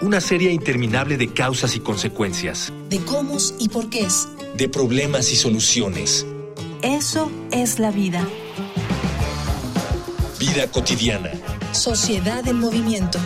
una serie interminable de causas y consecuencias. De cómo y por qué es. De problemas y soluciones. Eso es la vida. Vida cotidiana. Sociedad en movimiento.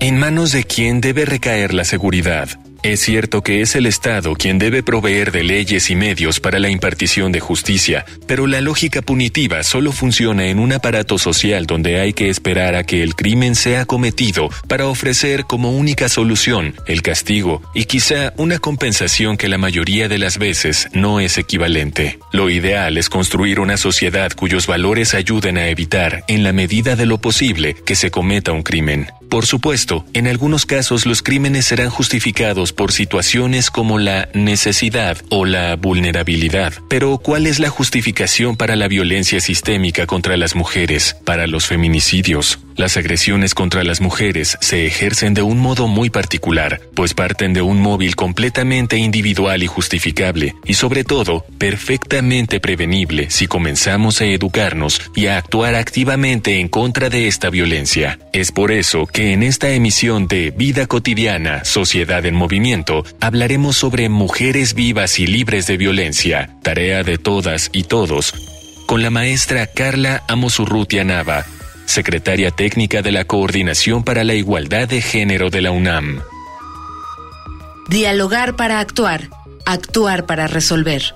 ¿En manos de quién debe recaer la seguridad? Es cierto que es el Estado quien debe proveer de leyes y medios para la impartición de justicia, pero la lógica punitiva solo funciona en un aparato social donde hay que esperar a que el crimen sea cometido para ofrecer como única solución el castigo y quizá una compensación que la mayoría de las veces no es equivalente. Lo ideal es construir una sociedad cuyos valores ayuden a evitar, en la medida de lo posible, que se cometa un crimen. Por supuesto, en algunos casos los crímenes serán justificados por situaciones como la necesidad o la vulnerabilidad. Pero ¿cuál es la justificación para la violencia sistémica contra las mujeres, para los feminicidios? Las agresiones contra las mujeres se ejercen de un modo muy particular, pues parten de un móvil completamente individual y justificable, y sobre todo, perfectamente prevenible si comenzamos a educarnos y a actuar activamente en contra de esta violencia. Es por eso que en esta emisión de Vida cotidiana, Sociedad en Movimiento, hablaremos sobre mujeres vivas y libres de violencia, tarea de todas y todos, con la maestra Carla Amosurrutia Nava, secretaria técnica de la Coordinación para la Igualdad de Género de la UNAM. Dialogar para actuar, actuar para resolver.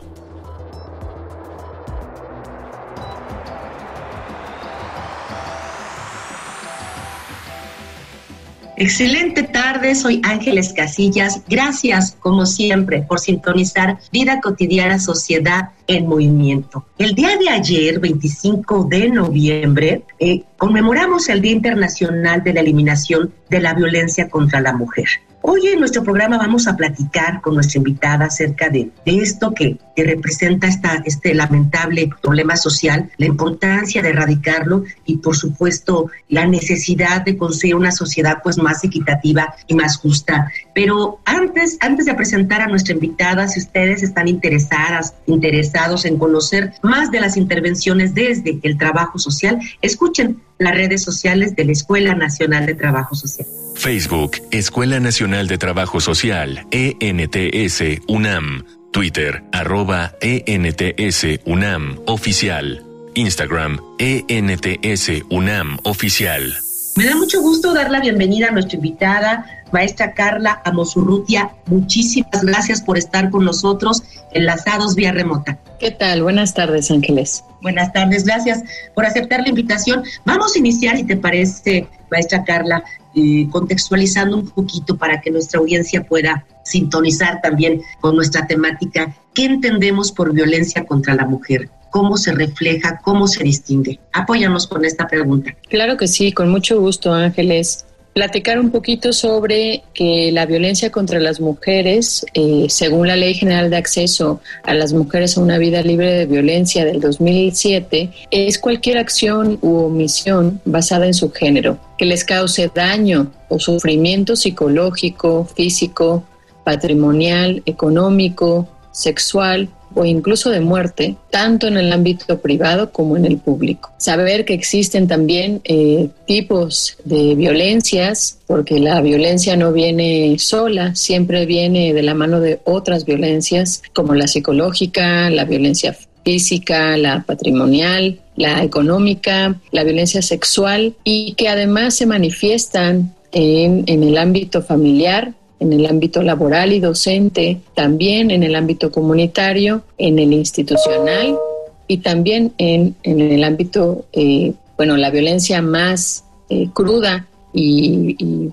Excelente tarde, soy Ángeles Casillas. Gracias, como siempre, por sintonizar Vida Cotidiana Sociedad en Movimiento. El día de ayer, 25 de noviembre, eh, conmemoramos el Día Internacional de la Eliminación de la Violencia contra la Mujer. Hoy en nuestro programa vamos a platicar con nuestra invitada acerca de, esto que, representa esta, este lamentable problema social, la importancia de erradicarlo y por supuesto la necesidad de construir una sociedad pues más equitativa y más justa. Pero antes, antes de presentar a nuestra invitada, si ustedes están interesadas, interesados en conocer más de las intervenciones desde el trabajo social, escuchen las redes sociales de la Escuela Nacional de Trabajo Social. Facebook, Escuela Nacional de Trabajo Social, ENTS, UNAM. Twitter, arroba ENTS, UNAM, oficial. Instagram, ENTS, UNAM, oficial. Me da mucho gusto dar la bienvenida a nuestra invitada, maestra Carla Amosurrutia. Muchísimas gracias por estar con nosotros enlazados vía remota. ¿Qué tal? Buenas tardes, Ángeles. Buenas tardes, gracias por aceptar la invitación. Vamos a iniciar, si te parece, maestra Carla, eh, contextualizando un poquito para que nuestra audiencia pueda sintonizar también con nuestra temática. ¿Qué entendemos por violencia contra la mujer? cómo se refleja, cómo se distingue. Apóyanos con esta pregunta. Claro que sí, con mucho gusto, Ángeles. Platicar un poquito sobre que la violencia contra las mujeres, eh, según la Ley General de Acceso a las Mujeres a una Vida Libre de Violencia del 2007, es cualquier acción u omisión basada en su género que les cause daño o sufrimiento psicológico, físico, patrimonial, económico, sexual o incluso de muerte, tanto en el ámbito privado como en el público. Saber que existen también eh, tipos de violencias, porque la violencia no viene sola, siempre viene de la mano de otras violencias, como la psicológica, la violencia física, la patrimonial, la económica, la violencia sexual y que además se manifiestan en, en el ámbito familiar, en el ámbito laboral y docente, también en el ámbito comunitario, en el institucional y también en, el ámbito, eh, bueno, la violencia más eh, cruda y,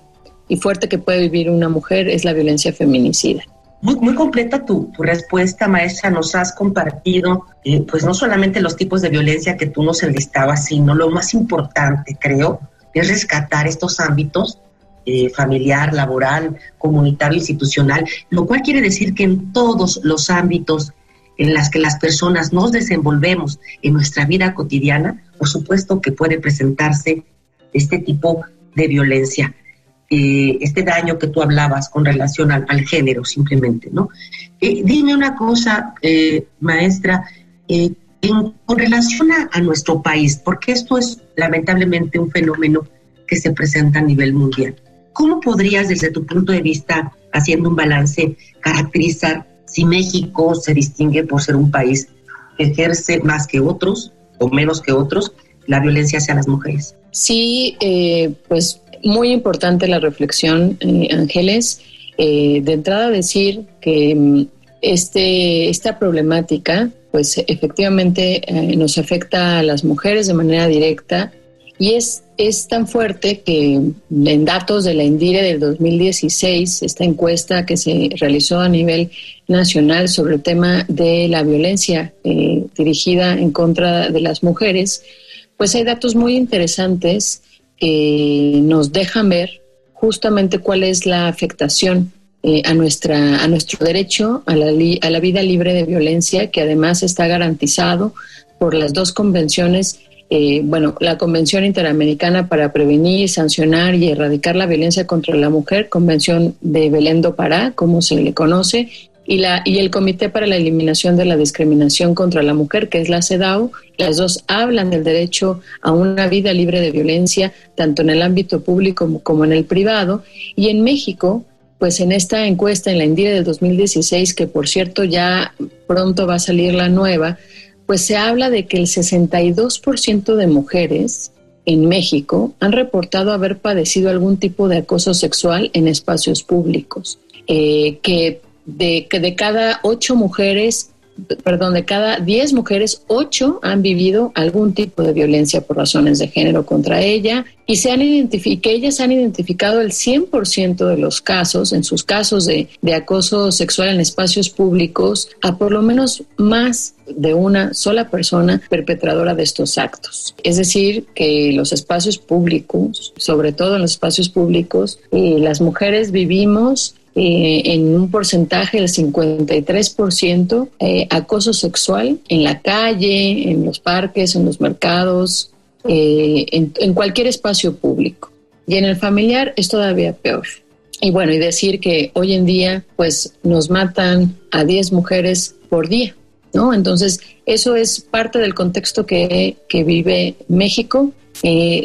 fuerte que puede vivir una mujer es la violencia feminicida. Muy, muy completa tu, respuesta, maestra. Nos has compartido, eh, pues no solamente los tipos de violencia que tú nos enlistabas, sino lo más importante, creo, es rescatar estos ámbitos eh, familiar, laboral, comunitario, institucional, lo cual quiere decir que en todos los ámbitos en las que las personas nos desenvolvemos en nuestra vida cotidiana, por supuesto que puede presentarse este tipo de violencia, eh, este daño que tú hablabas con relación al, género simplemente, ¿no? Eh, dime una cosa, maestra, con relación a, nuestro país, porque esto es lamentablemente un fenómeno que se presenta a nivel mundial. ¿Cómo podrías, desde tu punto de vista, haciendo un balance, caracterizar si México se distingue por ser un país que ejerce más que otros o menos que otros la violencia hacia las mujeres? Sí, eh, pues muy importante la reflexión, eh, Ángeles. Eh, de entrada decir que mm, este, esta problemática, pues efectivamente nos afecta a las mujeres de manera directa y es, es tan fuerte que en datos de la INDIRE del 2016, esta encuesta que se realizó a nivel nacional sobre el tema de la violencia dirigida en contra de las mujeres, pues hay datos muy interesantes que nos dejan ver justamente cuál es la afectación eh, a, nuestra, a nuestro derecho a la, a la vida libre de violencia, que además está garantizado por las dos convenciones eh, bueno, la Convención Interamericana para Prevenir, Sancionar y Erradicar la Violencia contra la Mujer, Convención de Belén do Pará, como se le conoce, y, la, y el Comité para la Eliminación de la Discriminación contra la Mujer, que es la CEDAW. Las dos hablan del derecho a una vida libre de violencia, tanto en el ámbito público como, en el privado. Y en México, pues en esta encuesta, en la INDIRE del 2016, que por cierto ya pronto va a salir la nueva, pues se habla de que el 62% de mujeres en México han reportado haber padecido algún tipo de acoso sexual en espacios públicos, eh, que de que de cada ocho mujeres, perdón, de cada diez mujeres, ocho han vivido algún tipo de violencia por razones de género contra ella y se han identificado, ellas han identificado el 100% de los casos, en sus casos de, de acoso sexual en espacios públicos, a por lo menos más de una sola persona perpetradora de estos actos. Es decir, que los espacios públicos, sobre todo en los espacios públicos, eh, las mujeres vivimos eh, en un porcentaje del 53% eh, acoso sexual en la calle, en los parques, en los mercados, eh, en, cualquier espacio público. Y en el familiar es todavía peor. Y bueno, y decir que hoy en día pues nos matan a 10 mujeres por día, ¿no? Entonces, eso es parte del contexto que, que vive México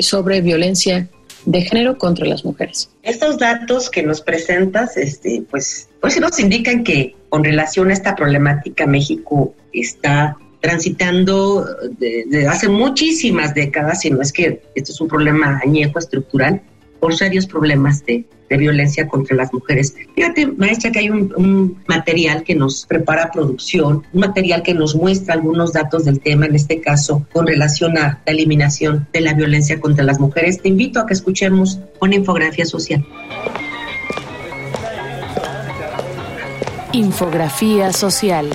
sobre violencia de género contra las mujeres. Estos datos que nos presentas, este, pues, pues nos indican que con relación a esta problemática México está transitando desde hace muchísimas décadas, y no es que esto es un problema añejo estructural, por serios problemas de, violencia contra las mujeres. Fíjate, maestra, que hay un, material que nos prepara producción, un material que nos muestra algunos datos del tema, en este caso, con relación a la eliminación de la violencia contra las mujeres. Te invito a que escuchemos una infografía social. Infografía social.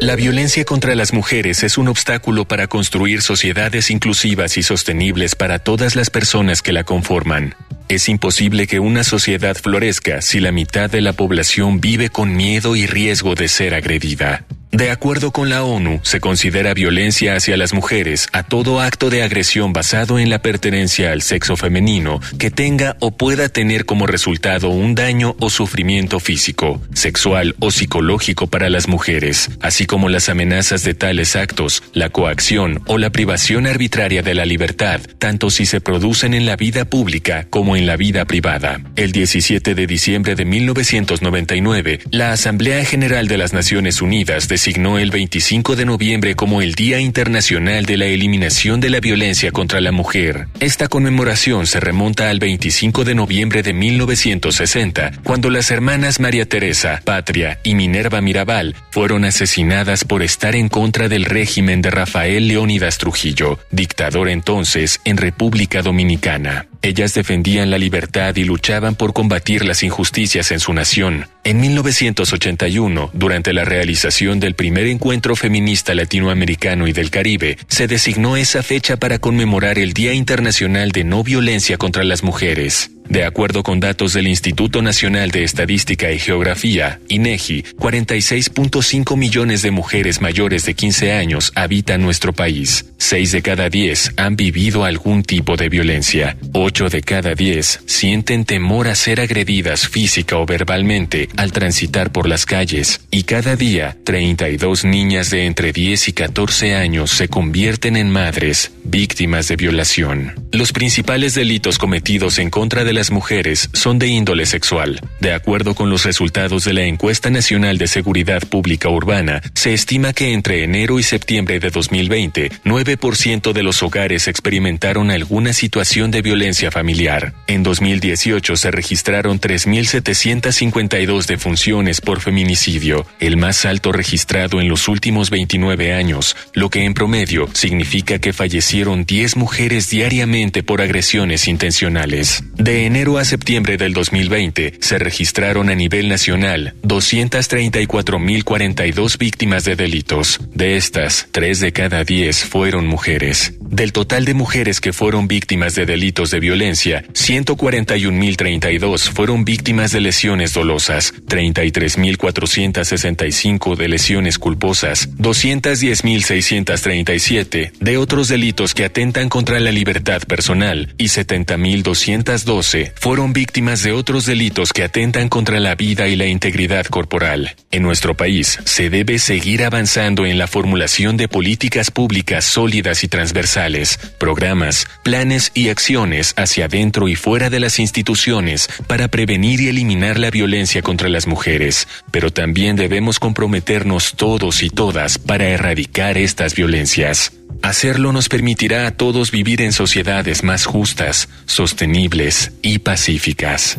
La violencia contra las mujeres es un obstáculo para construir sociedades inclusivas y sostenibles para todas las personas que la conforman. Es imposible que una sociedad florezca si la mitad de la población vive con miedo y riesgo de ser agredida. De acuerdo con la ONU, se considera violencia hacia las mujeres a todo acto de agresión basado en la pertenencia al sexo femenino que tenga o pueda tener como resultado un daño o sufrimiento físico, sexual o psicológico para las mujeres, así como las amenazas de tales actos, la coacción o la privación arbitraria de la libertad, tanto si se producen en la vida pública como en la vida privada. El 17 de diciembre de 1999, la Asamblea General de las Naciones Unidas designó el 25 de noviembre como el Día Internacional de la Eliminación de la Violencia contra la Mujer. Esta conmemoración se remonta al 25 de noviembre de 1960, cuando las hermanas María Teresa, Patria y Minerva Mirabal fueron asesinadas por estar en contra del régimen de Rafael Leónidas Trujillo, dictador entonces en República Dominicana. Ellas defendían la libertad y luchaban por combatir las injusticias en su nación. En 1981, durante la realización del primer encuentro feminista latinoamericano y del Caribe, se designó esa fecha para conmemorar el Día Internacional de No Violencia contra las Mujeres. De acuerdo con datos del Instituto Nacional de Estadística y Geografía, INEGI, 46.5 millones de mujeres mayores de 15 años habitan nuestro país. 6 de cada 10 han vivido algún tipo de violencia. 8 de cada 10 sienten temor a ser agredidas física o verbalmente al transitar por las calles. Y cada día, 32 niñas de entre 10 y 14 años se convierten en madres víctimas de violación. Los principales delitos cometidos en contra de las mujeres son de índole sexual. De acuerdo con los resultados de la Encuesta Nacional de Seguridad Pública Urbana, se estima que entre enero y septiembre de 2020, 9% de los hogares experimentaron alguna situación de violencia familiar. En 2018 se registraron 3.752 defunciones por feminicidio, el más alto registrado en los últimos 29 años, lo que en promedio significa que fallecieron 10 mujeres diariamente por agresiones intencionales. De enero a septiembre del 2020 se registraron a nivel nacional 234.042 víctimas de delitos. De estas, 3 de cada 10 fueron mujeres. Del total de mujeres que fueron víctimas de delitos de violencia, 141.032 fueron víctimas de lesiones dolosas, 33.465 de lesiones culposas, 210.637 de otros delitos que atentan contra la libertad personal y 70.212 fueron víctimas de otros delitos que atentan contra la vida y la integridad corporal. En nuestro país se debe seguir avanzando en la formulación de políticas públicas sólidas y transversales programas, planes y acciones hacia adentro y fuera de las instituciones para prevenir y eliminar la violencia contra las mujeres, pero también debemos comprometernos todos y todas para erradicar estas violencias. Hacerlo nos permitirá a todos vivir en sociedades más justas, sostenibles y pacíficas.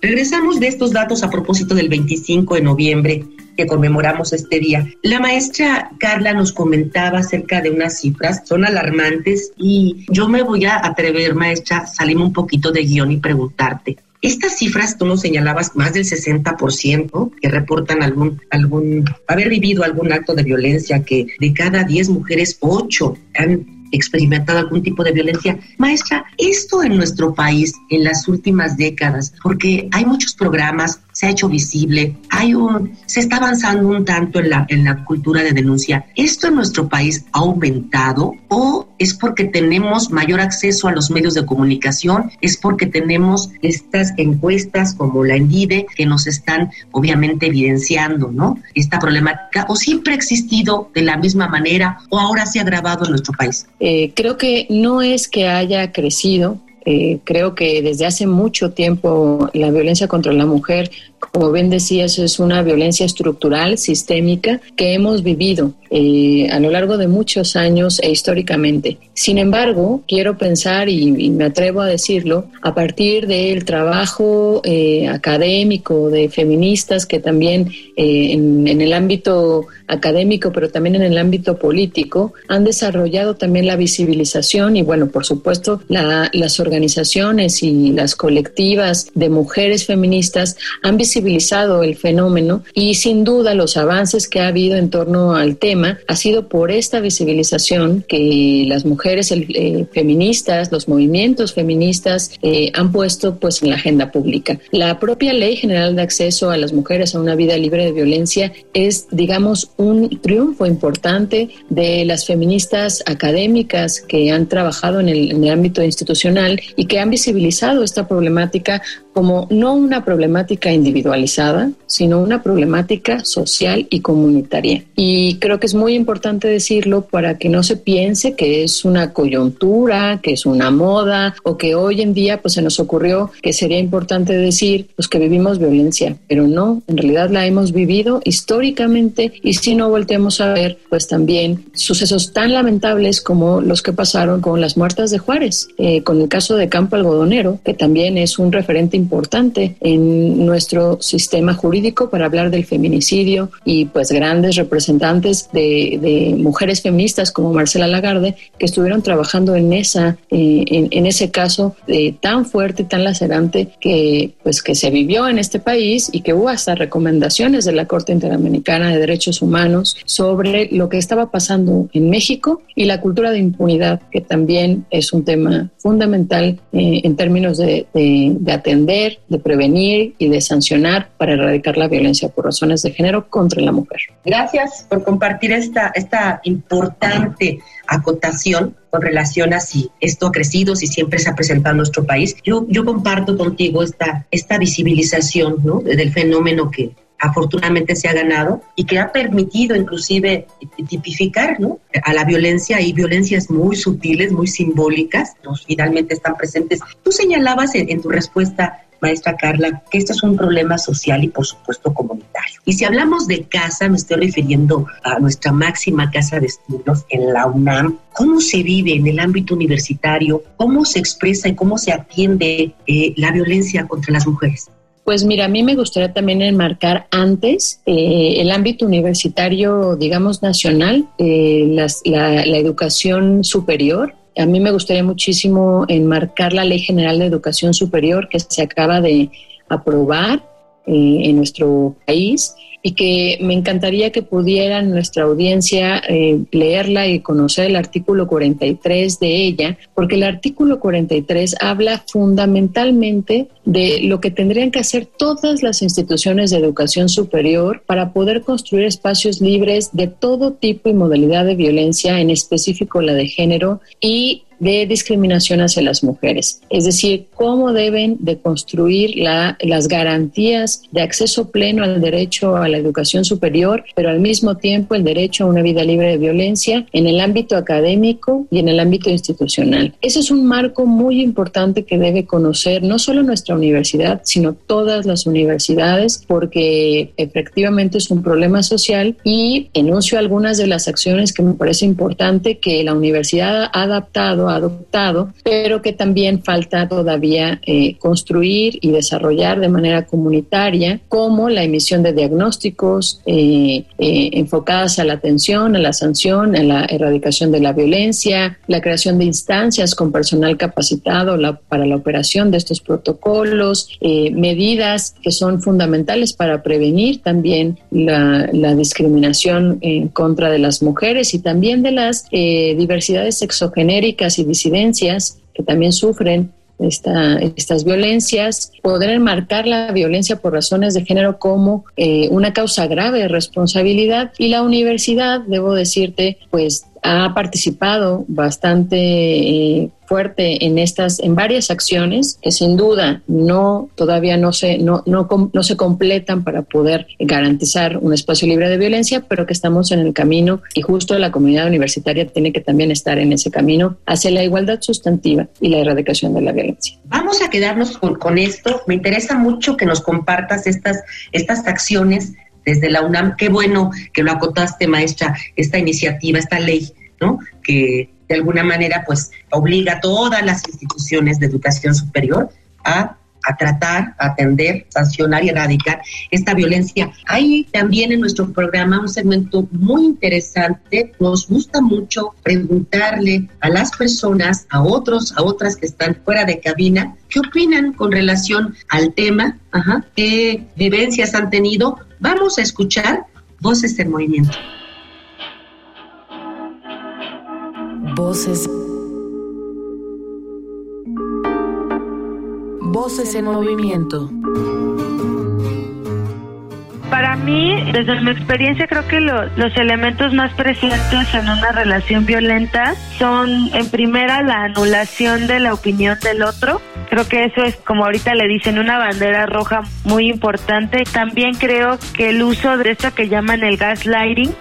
Regresamos de estos datos a propósito del 25 de noviembre que conmemoramos este día. La maestra Carla nos comentaba acerca de unas cifras, son alarmantes y yo me voy a atrever, maestra, salirme un poquito de guion y preguntarte. Estas cifras, tú nos señalabas, más del 60% que reportan algún, algún, haber vivido algún acto de violencia, que de cada 10 mujeres, 8 han experimentado algún tipo de violencia. Maestra, esto en nuestro país en las últimas décadas, porque hay muchos programas, se ha hecho visible, hay un, se está avanzando un tanto en la, en la cultura de denuncia. ¿Esto en nuestro país ha aumentado o es porque tenemos mayor acceso a los medios de comunicación? ¿Es porque tenemos estas encuestas como la ENDIDE que nos están obviamente evidenciando, ¿no? Esta problemática o siempre ha existido de la misma manera o ahora se ha agravado en nuestro país? Eh, creo que no es que haya crecido, eh, creo que desde hace mucho tiempo la violencia contra la mujer como bien decías, es una violencia estructural, sistémica, que hemos vivido eh, a lo largo de muchos años e históricamente. Sin embargo, quiero pensar, y, me atrevo a decirlo, a partir del trabajo eh, académico de feministas que también eh, en, el ámbito académico, pero también en el ámbito político, han desarrollado también la visibilización y, bueno, por supuesto, las organizaciones y las colectivas de mujeres feministas han visibilizado el fenómeno y sin duda los avances que ha habido en torno al tema ha sido por esta visibilización que las mujeres eh, feministas, los movimientos feministas eh, han puesto pues en la agenda pública. La propia Ley General de Acceso a las Mujeres a una vida libre de violencia es, digamos, un triunfo importante de las feministas académicas que han trabajado el, en el ámbito institucional y que han visibilizado esta problemática como no una problemática individualizada, sino una problemática social y comunitaria. Y creo que es muy importante decirlo para que no se piense que es una coyuntura, que es una moda o que hoy en día pues se nos ocurrió que sería importante decir pues que vivimos violencia, pero no, en realidad la hemos vivido históricamente y si no volteamos a ver pues también sucesos tan lamentables como los que pasaron con las muertas de Juárez, eh, con el caso de Campo Algodonero, que también es un referente importante en nuestro sistema jurídico para hablar del feminicidio y pues grandes representantes de, mujeres feministas como Marcela Lagarde que estuvieron trabajando en esa eh, en, ese caso eh, tan fuerte tan lacerante que pues que se vivió en este país y que hubo hasta recomendaciones de la Corte Interamericana de Derechos Humanos sobre lo que estaba pasando en México y la cultura de impunidad que también es un tema fundamental eh, en términos de, de atender, de prevenir y de sancionar para erradicar la violencia por razones de género contra la mujer. Gracias por compartir esta, esta importante acotación con relación a si esto ha crecido, si siempre se ha presentado en nuestro país. Yo, yo comparto contigo esta, esta visibilización ¿no? del fenómeno que afortunadamente se ha ganado y que ha permitido inclusive tipificar ¿no? a la violencia y violencias muy sutiles, muy simbólicas, finalmente están presentes. Tú señalabas en tu respuesta maestra Carla, que esto es un problema social y por supuesto comunitario. Y si hablamos de casa, me estoy refiriendo a nuestra máxima casa de estudios en la UNAM. ¿Cómo se vive en el ámbito universitario? ¿Cómo se expresa y cómo se atiende eh, la violencia contra las mujeres? Pues mira, a mí me gustaría también enmarcar antes eh, el ámbito universitario, digamos, nacional, eh, la, la educación superior, a mí me gustaría muchísimo enmarcar la Ley General de Educación Superior que se acaba de aprobar eh, en nuestro país y que me encantaría que pudieran nuestra audiencia eh, leerla y conocer el artículo 43 de ella, porque el artículo 43 habla fundamentalmente de lo que tendrían que hacer todas las instituciones de educación superior para poder construir espacios libres de todo tipo y modalidad de violencia, en específico la de género, y de discriminación hacia las mujeres, es decir, cómo deben de construir las garantías de acceso pleno al derecho a la educación superior, pero al mismo tiempo el derecho a una vida libre de violencia en el ámbito académico y en el ámbito institucional. Ese es un marco muy importante que debe conocer no solo nuestra universidad, sino todas las universidades, porque efectivamente es un problema social y enuncio algunas de las acciones que me parece importante que la universidad ha adaptado adoptado, pero que también falta todavía eh, construir y desarrollar de manera comunitaria, como la emisión de diagnósticos eh, eh, enfocadas a la atención, a la sanción, a la erradicación de la violencia, la creación de instancias con personal capacitado para la operación de estos protocolos, medidas que son fundamentales para prevenir también la, la, discriminación en contra de las mujeres y también de las diversidades sexogenéricas y disidencias que también sufren esta, estas violencias, poder enmarcar la violencia por razones de género como eh, una causa grave de responsabilidad. Y la universidad, debo decirte, pues ha participado bastante eh, fuerte en estas, en varias acciones que sin duda no todavía no se no, no, no se completan para poder garantizar un espacio libre de violencia, pero que estamos en el camino y justo la comunidad universitaria tiene que también estar en ese camino hacia la igualdad sustantiva y la erradicación de la violencia. Vamos a quedarnos con, con esto. Me interesa mucho que nos compartas estas, estas acciones desde la UNAM. Qué bueno que lo acotaste, maestra, esta iniciativa, esta ley, ¿no? Que de alguna manera pues obliga a todas las instituciones de educación superior a a tratar, a atender, sancionar y erradicar esta violencia. Hay también en nuestro programa un segmento muy interesante. Nos gusta mucho preguntarle a las personas, a otros, a otras que están fuera de cabina, qué opinan con relación al tema, qué vivencias han tenido. Vamos a escuchar voces en movimiento. Voces. Voces en movimiento. Para mí, desde mi experiencia, creo que los elementos más presentes en una relación violenta son, en primera, la anulación de la opinión del otro. Creo que eso es, como ahorita le dicen, una bandera roja muy importante. También creo que el uso de esto que llaman el gaslighting,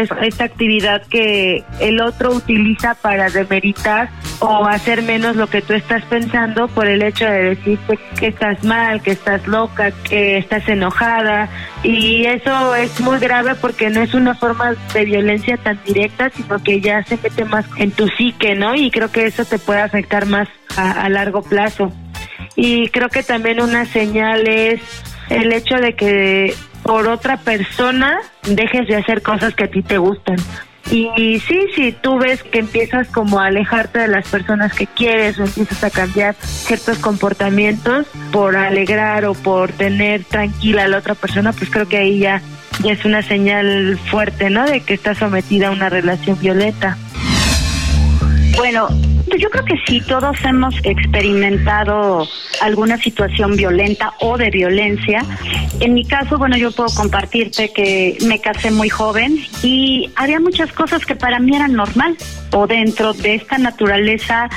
es esta actividad que el otro utiliza para demeritar o hacer menos lo que tú estás pensando por el hecho de decirte que estás mal, que estás loca, que estás enojada. Y eso es muy grave porque no es una forma de violencia tan directa, sino que ya se mete más en tu psique, ¿no? Y creo que eso te puede afectar más a largo plazo. y creo que también una señal es el hecho de que por otra persona dejes de hacer cosas que a ti te gustan. Y sí, si tú ves que empiezas como a alejarte de las personas que quieres o empiezas a cambiar ciertos comportamientos por alegrar o por tener tranquila a la otra persona, pues creo que ahí ya, ya es una señal fuerte, ¿no? De que estás sometida a una relación violenta. Bueno, yo creo que sí, todos hemos experimentado alguna situación violenta o de violencia. En mi caso, bueno, yo puedo compartirte que me casé muy joven y había muchas cosas que para mí eran normal o dentro de esta naturaleza,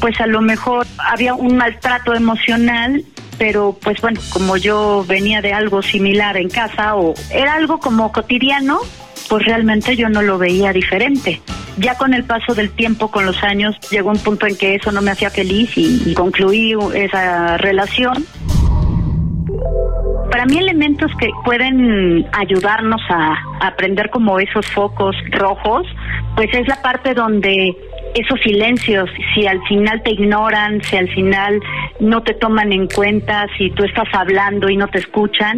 pues a lo mejor había un maltrato emocional pero pues bueno, como yo venía de algo similar en casa o era algo como cotidiano, pues realmente yo no lo veía diferente. Ya con el paso del tiempo, con los años, llegó un punto en que eso no me hacía feliz y, concluí esa relación. Para mí elementos que pueden ayudarnos a, a aprender como esos focos rojos, pues es la parte donde esos silencios, si al final te ignoran, si al final no te toman en cuenta, si tú estás hablando y no te escuchan,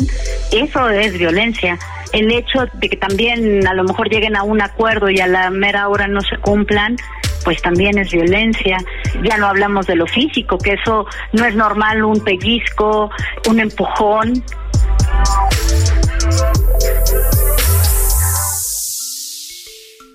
eso es violencia. El hecho de que también a lo mejor lleguen a un acuerdo y a la mera hora no se cumplan, pues también es violencia. Ya no hablamos de lo físico, que eso no es normal, un pellizco, un empujón.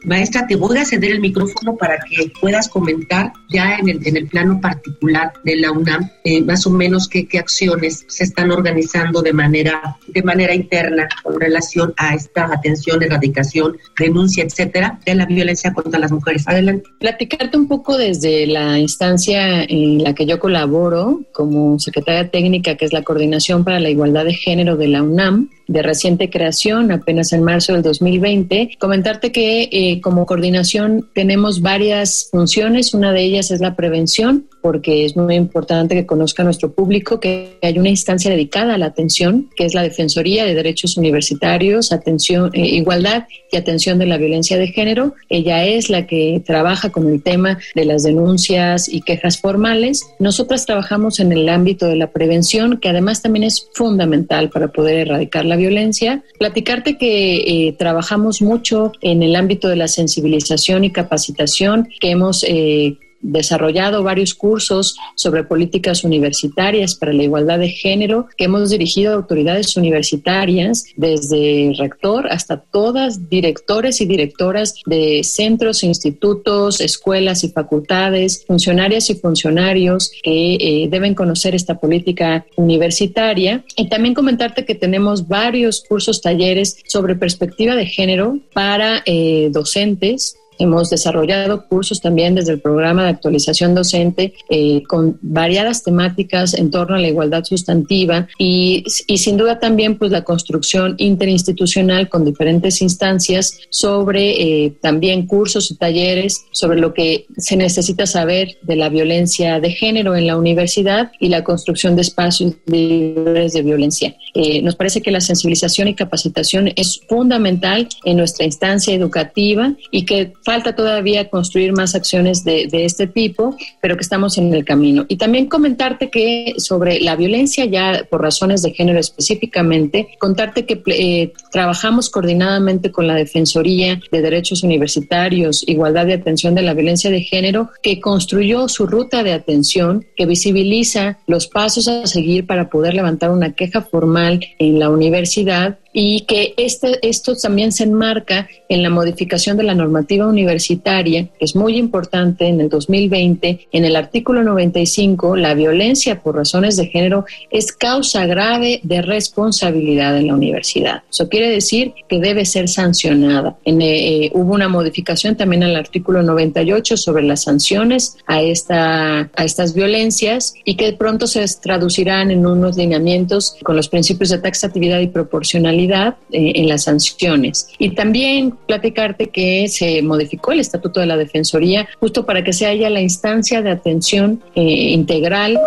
Maestra, te voy a ceder el micrófono para que puedas comentar ya en el, en el plano particular de la UNAM, eh, más o menos qué, qué acciones se están organizando de manera, de manera interna con relación a esta atención, erradicación, denuncia, etcétera, de la violencia contra las mujeres. Adelante. Platicarte un poco desde la instancia en la que yo colaboro como secretaria técnica, que es la Coordinación para la Igualdad de Género de la UNAM de reciente creación, apenas en marzo del 2020. Comentarte que eh, como coordinación tenemos varias funciones. Una de ellas es la prevención, porque es muy importante que conozca nuestro público que hay una instancia dedicada a la atención, que es la Defensoría de Derechos Universitarios, atención, eh, igualdad y atención de la violencia de género. Ella es la que trabaja con el tema de las denuncias y quejas formales. Nosotras trabajamos en el ámbito de la prevención, que además también es fundamental para poder erradicar la violencia. Platicarte que eh, trabajamos mucho en el ámbito de la sensibilización y capacitación, que hemos eh, desarrollado varios cursos sobre políticas universitarias para la igualdad de género que hemos dirigido a autoridades universitarias, desde rector hasta todas directores y directoras de centros, institutos, escuelas y facultades, funcionarias y funcionarios que eh, deben conocer esta política universitaria. Y también comentarte que tenemos varios cursos, talleres sobre perspectiva de género para eh, docentes Hemos desarrollado cursos también desde el programa de actualización docente eh, con variadas temáticas en torno a la igualdad sustantiva y, y, sin duda también pues la construcción interinstitucional con diferentes instancias sobre eh, también cursos y talleres sobre lo que se necesita saber de la violencia de género en la universidad y la construcción de espacios libres de violencia. Eh, nos parece que la sensibilización y capacitación es fundamental en nuestra instancia educativa y que falta todavía construir más acciones de, este tipo, pero que estamos en el camino. Y también comentarte que sobre la violencia ya por razones de género específicamente, contarte que eh, trabajamos coordinadamente con la Defensoría de Derechos Universitarios, Igualdad y Atención de la Violencia de Género, que construyó su ruta de atención, que visibiliza los pasos a seguir para poder levantar una queja formal en la universidad y que este, esto también se enmarca en la modificación de la normativa universitaria, que es muy importante en el 2020. En el artículo 95, la violencia por razones de género es causa grave de responsabilidad en la universidad. Eso quiere decir que debe ser sancionada. En, eh, hubo una modificación también al artículo 98 sobre las sanciones a, esta, a estas violencias y que pronto se traducirán en unos lineamientos con los principios de taxatividad y proporcionalidad eh, en las sanciones. Y también platicarte que se modificó el Estatuto de la Defensoría justo para que se haya la instancia de atención eh, integral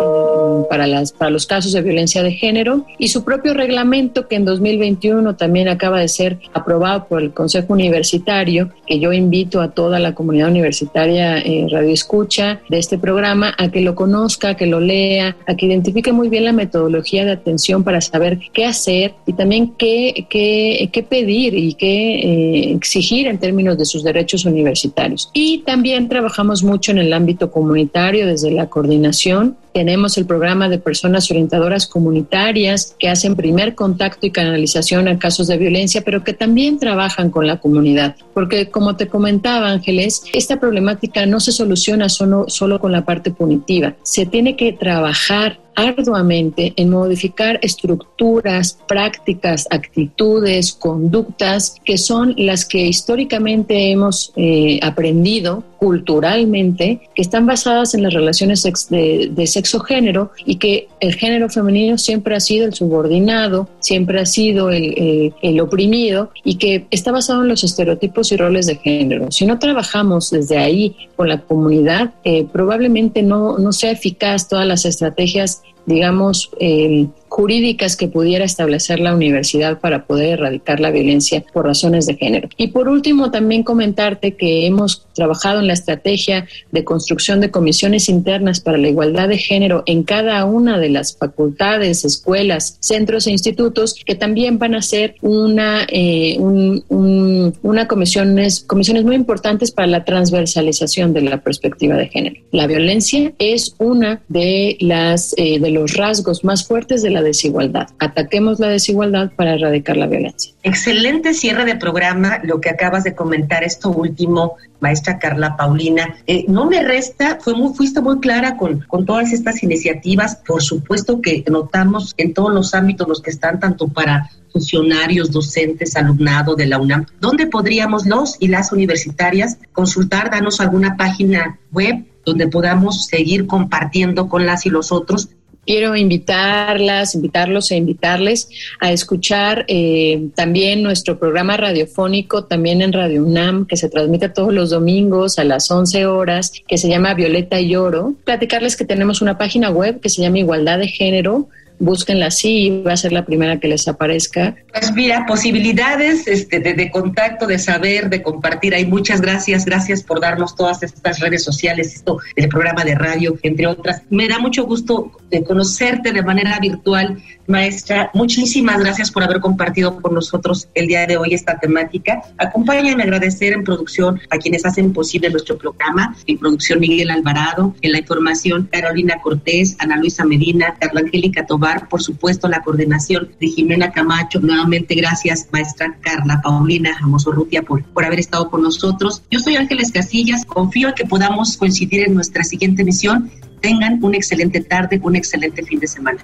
para, las, para los casos de violencia de género y su propio reglamento que en 2021 también acaba de ser aprobado por el Consejo Universitario, que yo invito a toda la comunidad universitaria eh, radio escucha de este programa a que lo conozca, que lo lea, a que identifique muy bien la metodología de atención para saber qué hacer y también qué, qué, qué pedir y qué eh, exigir en términos de sus derechos universitarios. Y también trabajamos mucho en el ámbito comunitario desde la coordinación tenemos el programa de personas orientadoras comunitarias que hacen primer contacto y canalización a casos de violencia, pero que también trabajan con la comunidad. Porque como te comentaba Ángeles, esta problemática no se soluciona solo, solo con la parte punitiva. Se tiene que trabajar arduamente en modificar estructuras, prácticas, actitudes, conductas que son las que históricamente hemos eh, aprendido culturalmente, que están basadas en las relaciones de, sexo-género y que el género femenino siempre ha sido el subordinado, siempre ha sido el, el, oprimido y que está basado en los estereotipos y roles de género. Si no trabajamos desde ahí con la comunidad, eh, probablemente no, no sea eficaz todas las estrategias digamos, eh, jurídicas que pudiera establecer la universidad para poder erradicar la violencia por razones de género. Y por último, también comentarte que hemos trabajado en la estrategia de construcción de comisiones internas para la igualdad de género en cada una de las facultades, escuelas, centros e institutos, que también van a ser una, eh, una comisiones, comisiones muy importantes para la transversalización de la perspectiva de género. La violencia es una de las eh, de los rasgos más fuertes de la desigualdad. Ataquemos la desigualdad para erradicar la violencia. Excelente cierre de programa, lo que acabas de comentar, esto último, maestra Carla Paulina. Eh, no me resta, fue muy, fuiste muy clara con, con todas estas iniciativas, por supuesto que notamos en todos los ámbitos los que están tanto para funcionarios, docentes, alumnado de la UNAM, ¿dónde podríamos los y las universitarias consultar, danos alguna página web donde podamos seguir compartiendo con las y los otros quiero invitarlas, invitarlos e invitarles a escuchar eh, también nuestro programa radiofónico, también en Radio UNAM, que se transmite todos los domingos a las 11 horas, que se llama Violeta y Oro. Platicarles que tenemos una página web que se llama Igualdad de Género búsquenla así, va a ser la primera que les aparezca. Pues mira, posibilidades este, de, contacto, de saber, de compartir. Hay muchas gracias, gracias por darnos todas estas redes sociales, esto, el programa de radio, entre otras. Me da mucho gusto de conocerte de manera virtual, maestra. Muchísimas gracias por haber compartido con nosotros el día de hoy esta temática. Acompáñame a agradecer en producción a quienes hacen posible nuestro programa, en producción Miguel Alvarado, en la información Carolina Cortés, Ana Luisa Medina, Carla Angélica Tomás por supuesto, la coordinación de Jimena Camacho. Nuevamente, gracias, maestra Carla Paulina Amosorrutia, por, por haber estado con nosotros. Yo soy Ángeles Casillas, confío en que podamos coincidir en nuestra siguiente misión. Tengan una excelente tarde, un excelente fin de semana.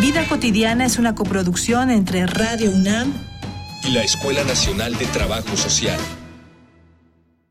Vida cotidiana es una coproducción entre Radio UNAM y la Escuela Nacional de Trabajo Social.